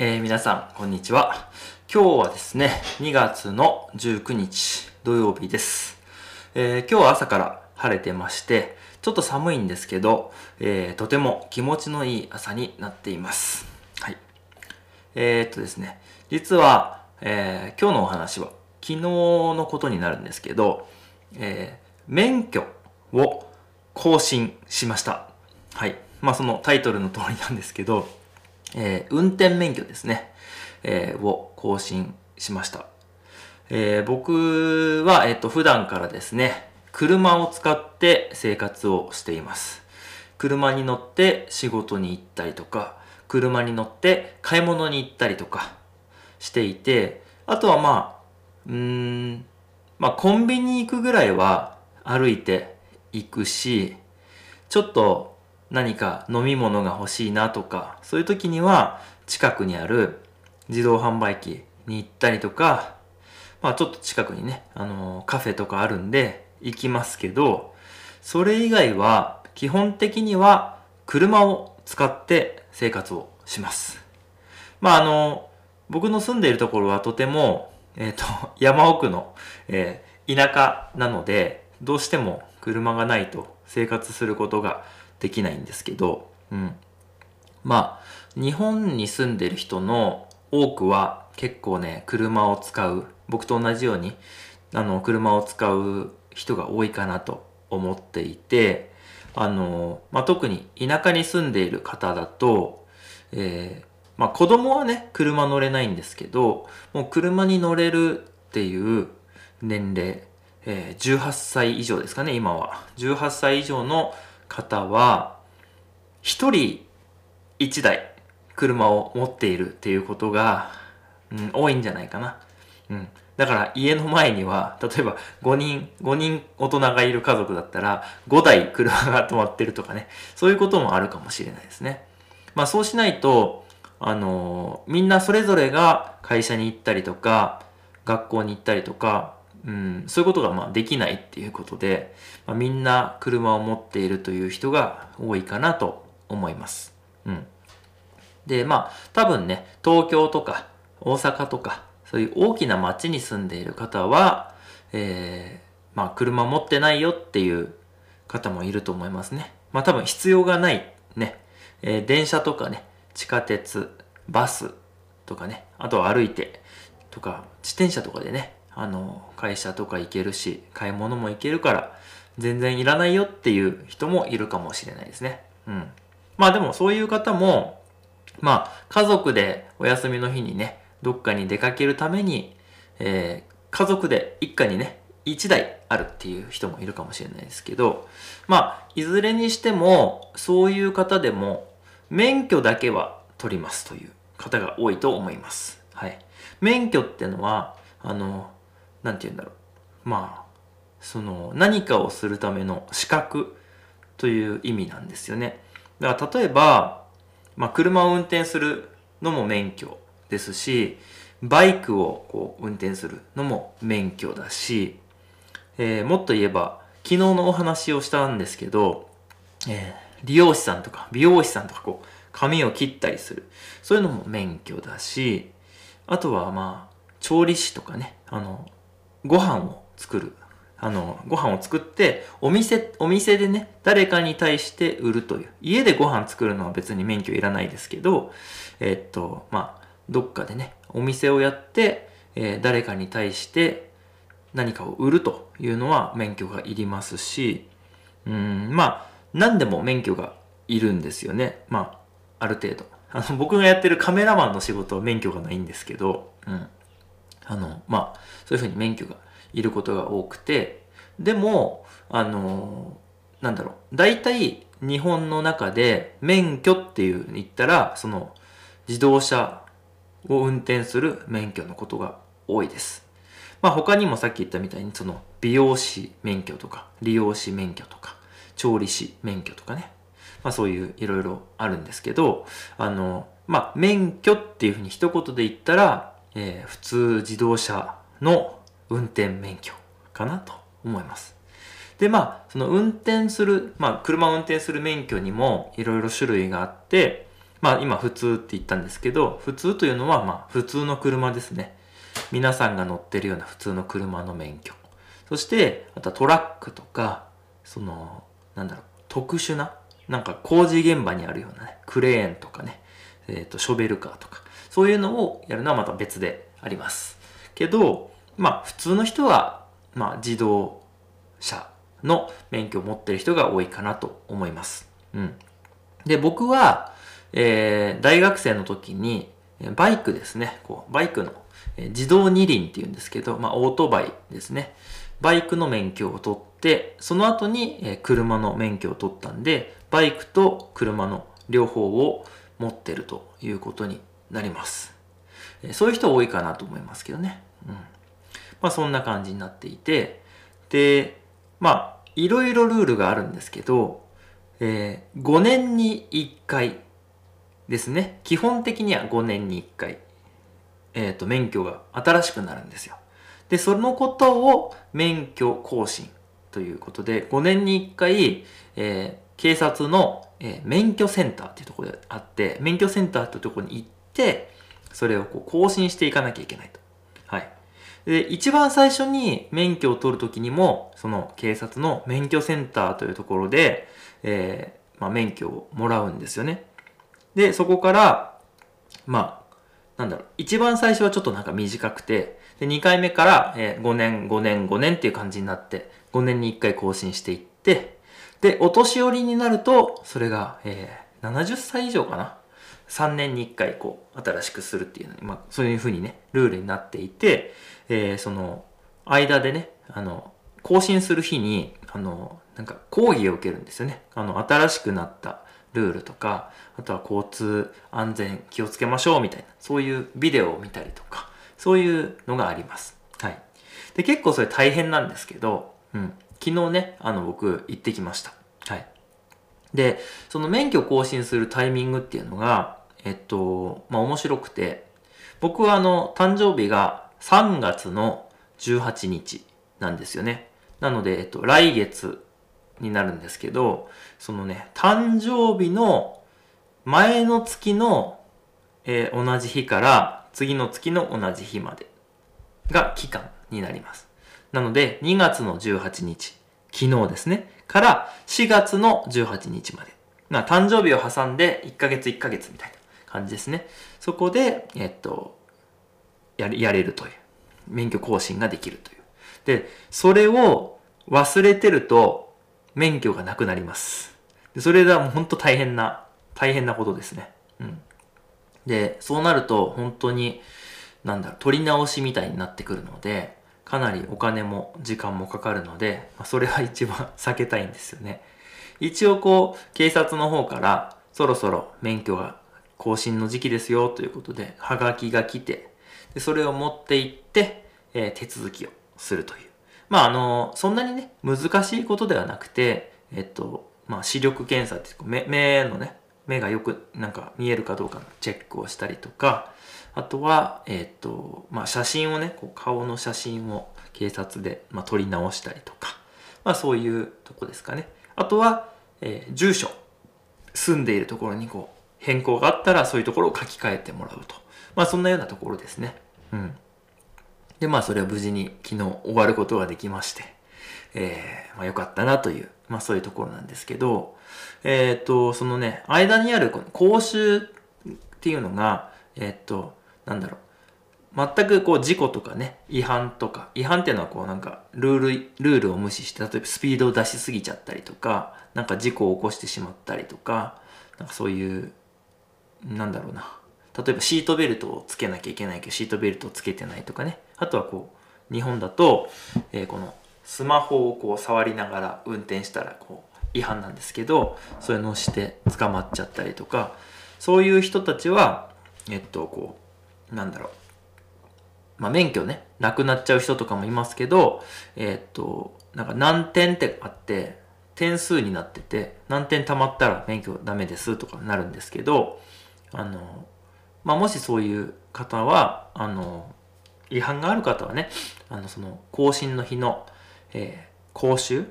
えー、皆さん、こんにちは。今日はですね、2月の19日土曜日です。えー、今日は朝から晴れてまして、ちょっと寒いんですけど、えー、とても気持ちのいい朝になっています。はい。えー、っとですね、実は、え、今日のお話は昨日のことになるんですけど、え、免許を更新しました。はい。まあそのタイトルの通りなんですけど、えー、運転免許ですね、えー、を更新しました。えー、僕は、えっ、と、普段からですね、車を使って生活をしています。車に乗って仕事に行ったりとか、車に乗って買い物に行ったりとかしていて、あとはまあ、うーん、まあコンビニ行くぐらいは歩いて行くし、ちょっと何か飲み物が欲しいなとか、そういう時には近くにある自動販売機に行ったりとか、まあちょっと近くにね、あのー、カフェとかあるんで行きますけど、それ以外は基本的には車を使って生活をします。まああのー、僕の住んでいるところはとても、えっ、ー、と、山奥の、え、田舎なので、どうしても車がないと生活することができないんですけど、うん。まあ、日本に住んでる人の多くは結構ね、車を使う、僕と同じように、あの、車を使う人が多いかなと思っていて、あの、まあ、特に田舎に住んでいる方だと、えー、まあ、子供はね、車乗れないんですけど、もう車に乗れるっていう年齢、えー、18歳以上ですかね、今は。18歳以上の方は、一人一台車を持っているっていうことが、うん、多いんじゃないかな。うん。だから家の前には、例えば5人、5人大人がいる家族だったら、5台車が止まってるとかね、そういうこともあるかもしれないですね。まあそうしないと、あの、みんなそれぞれが会社に行ったりとか、学校に行ったりとか、うん、そういうことがまあできないっていうことで、まあ、みんな車を持っているという人が多いかなと思います。うん。で、まあ多分ね、東京とか大阪とか、そういう大きな街に住んでいる方は、えー、まあ車持ってないよっていう方もいると思いますね。まあ多分必要がないね、えー、電車とかね、地下鉄、バスとかね、あとは歩いてとか、自転車とかでね、あの、会社とか行けるし、買い物も行けるから、全然いらないよっていう人もいるかもしれないですね。うん。まあでもそういう方も、まあ家族でお休みの日にね、どっかに出かけるために、えー、家族で一家にね、一台あるっていう人もいるかもしれないですけど、まあ、いずれにしても、そういう方でも、免許だけは取りますという方が多いと思います。はい。免許ってのは、あの、なんて言うんだろう。まあ、その何かをするための資格という意味なんですよね。だから例えば、まあ、車を運転するのも免許ですし、バイクをこう運転するのも免許だし、えー、もっと言えば、昨日のお話をしたんですけど、えー、利用師さんとか美容師さんとかこう、髪を切ったりする。そういうのも免許だし、あとはまあ、調理師とかね、あの、ご飯を作る。あの、ご飯を作って、お店、お店でね、誰かに対して売るという。家でご飯作るのは別に免許いらないですけど、えっと、まあ、どっかでね、お店をやって、えー、誰かに対して何かを売るというのは免許がいりますし、うん、まあ、何でも免許がいるんですよね。まあ、ある程度。あの、僕がやってるカメラマンの仕事は免許がないんですけど、うん。あの、まあ、そういうふうに免許がいることが多くて、でも、あの、なんだろう、大体日本の中で免許っていう言ったら、その自動車を運転する免許のことが多いです。まあ他にもさっき言ったみたいにその美容師免許とか利用師免許とか調理師免許とかね。まあそういういろいろあるんですけど、あの、まあ免許っていうふうに一言で言ったら、えー、普通自動車の運転免許かなと思います。で、まあ、その運転する、まあ、車を運転する免許にもいろいろ種類があって、まあ今普通って言ったんですけど、普通というのはまあ普通の車ですね。皆さんが乗ってるような普通の車の免許。そして、あとはトラックとか、その、なんだろう、特殊な、なんか工事現場にあるようなね、クレーンとかね、えっ、ー、と、ショベルカーとか、そういうのをやるのはまた別であります。けど、まあ普通の人は、まあ自動車の免許を持ってる人が多いかなと思います。うん。で、僕は、えー、大学生の時に、バイクですね、こう、バイクの、えー、自動二輪っていうんですけど、まあ、オートバイですね。バイクの免許を取って、その後に、えー、車の免許を取ったんで、バイクと車の両方を持ってるということになります。そういう人多いかなと思いますけどね。うん。まあ、そんな感じになっていて、で、まあ、いろいろルールがあるんですけど、えー、5年に1回ですね。基本的には5年に1回、えっ、ー、と、免許が新しくなるんですよ。で、そのことを免許更新ということで、5年に1回、えー、警察の、えー、免許センターっていうところであって、免許センターってところに行って、それをこう更新していかなきゃいけないと。はい。で、一番最初に免許を取るときにも、その警察の免許センターというところで、えー、まあ、免許をもらうんですよね。で、そこから、まあ、なんだろう、一番最初はちょっとなんか短くて、で、2回目から、えー、5年、5年、5年っていう感じになって、5年に1回更新していって、で、お年寄りになると、それが、えー、70歳以上かな。3年に1回こう新しくするっていうのに、まあ、そういうふうにねルールになっていて、えー、その間でねあの更新する日にあのなんか講義を受けるんですよね。あの新しくなったルールとかあとは交通安全気をつけましょうみたいなそういうビデオを見たりとかそういうのがあります。はい。で結構それ大変なんですけど、うん、昨日ねあの僕行ってきました。はい。でその免許更新するタイミングっていうのがえっと、まあ、面白くて、僕はあの、誕生日が3月の18日なんですよね。なので、えっと、来月になるんですけど、そのね、誕生日の前の月の、えー、同じ日から次の月の同じ日までが期間になります。なので、2月の18日、昨日ですね、から4月の18日まで。まあ、誕生日を挟んで1ヶ月1ヶ月みたいな。感じですね。そこで、えっと、やれやれるという。免許更新ができるという。で、それを忘れてると免許がなくなります。でそれがもう本当大変な、大変なことですね。うん。で、そうなると本当に、なんだろう、取り直しみたいになってくるので、かなりお金も時間もかかるので、まあ、それは一番 避けたいんですよね。一応こう、警察の方からそろそろ免許が更新の時期ですよということで、はがきが来て、でそれを持って行って、えー、手続きをするという。まあ、あの、そんなにね、難しいことではなくて、えっと、まあ、視力検査って目、目のね、目がよくなんか見えるかどうかのチェックをしたりとか、あとは、えっと、まあ、写真をね、こう顔の写真を警察で、まあ、撮り直したりとか、まあ、そういうとこですかね。あとは、えー、住所、住んでいるところにこう、変更があったらそういうところを書き換えてもらうと。まあそんなようなところですね。うん。で、まあそれは無事に昨日終わることができまして、えー、まあよかったなという、まあそういうところなんですけど、えっ、ー、と、そのね、間にあるこの講習っていうのが、えっ、ー、と、なんだろう。全くこう事故とかね、違反とか、違反っていうのはこうなんかルール、ルールを無視して、例えばスピードを出しすぎちゃったりとか、なんか事故を起こしてしまったりとか、なんかそういうなんだろうな。例えばシートベルトをつけなきゃいけないけどシートベルトをつけてないとかね。あとはこう日本だと、えー、このスマホをこう触りながら運転したらこう違反なんですけどそういうのをして捕まっちゃったりとかそういう人たちはえっとこうなんだろう。まあ免許ねなくなっちゃう人とかもいますけどえっとなんか何点ってあって点数になってて、何点貯まったら免許ダメですとかなるんですけど、あの、まあ、もしそういう方は、あの、違反がある方はね、あの、その、更新の日の、えー、講習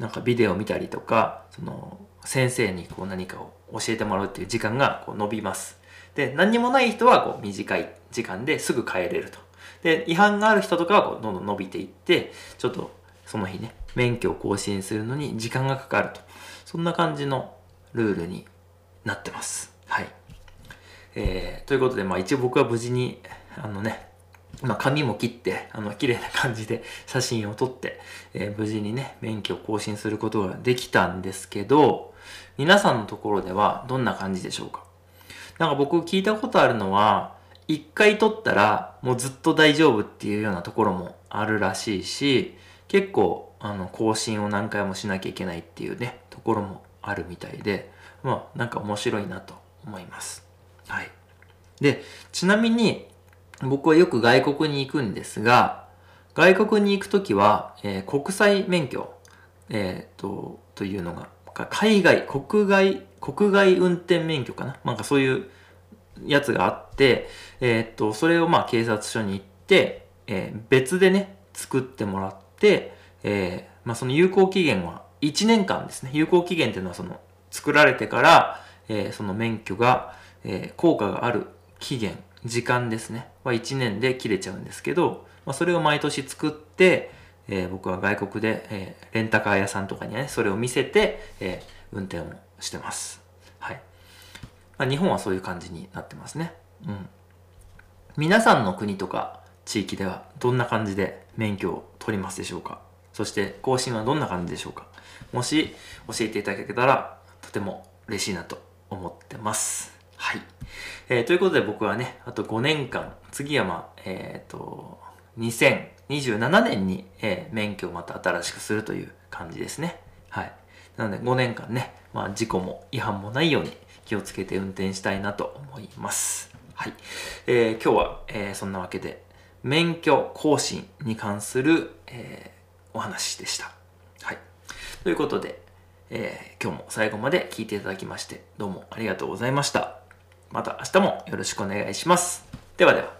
なんかビデオ見たりとか、その、先生にこう何かを教えてもらうっていう時間がこう伸びます。で、何にもない人はこう短い時間ですぐ帰れると。で、違反がある人とかはこうどんどん伸びていって、ちょっとその日ね、免許を更新するのに時間がかかると。そんな感じのルールになってます。はい。えー、ということで、まあ一応僕は無事に、あのね、まあ、髪も切って、あの、綺麗な感じで写真を撮って、えー、無事にね、免許を更新することができたんですけど、皆さんのところではどんな感じでしょうか？なんか僕聞いたことあるのは、一回撮ったらもうずっと大丈夫っていうようなところもあるらしいし、結構、あの、更新を何回もしなきゃいけないっていうね、ところもあるみたいで、まあ、なんか面白いなと思います。はい。で、ちなみに、僕はよく外国に行くんですが、外国に行くときは、えー、国際免許、えー、と、というのが、海外、国外、国外運転免許かな？なんかそういうやつがあって、えー、っと、それをまあ警察署に行って、えー、別でね、作ってもらって、えー、まあその有効期限は1年間ですね。有効期限っていうのはその作られてから、えー、その免許が、えー、効果がある期限時間ですね。は1年で切れちゃうんですけど、まあ、それを毎年作って、えー、僕は外国で、えー、レンタカー屋さんとかにねそれを見せて、えー、運転をしてます。はい、まあ、日本はそういう感じになってますね。うん。皆さんの国とか地域ではどんな感じで免許を取りますでしょうか？そして更新はどんな感じでしょうか？もし教えていただけたらとても嬉しいなと思ってます。はい。えー、ということで僕はね、あと5年間、次はまあ、えっ、ー、と、2027年に、えー、免許をまた新しくするという感じですね。はい。なので5年間ね、まあ事故も違反もないように気をつけて運転したいなと思います。はい。えー、今日は、えー、そんなわけで、免許更新に関する、えー、お話でした。はい。ということで、えー、今日も最後まで聞いていただきまして、どうもありがとうございました。また明日もよろしくお願いします。ではでは。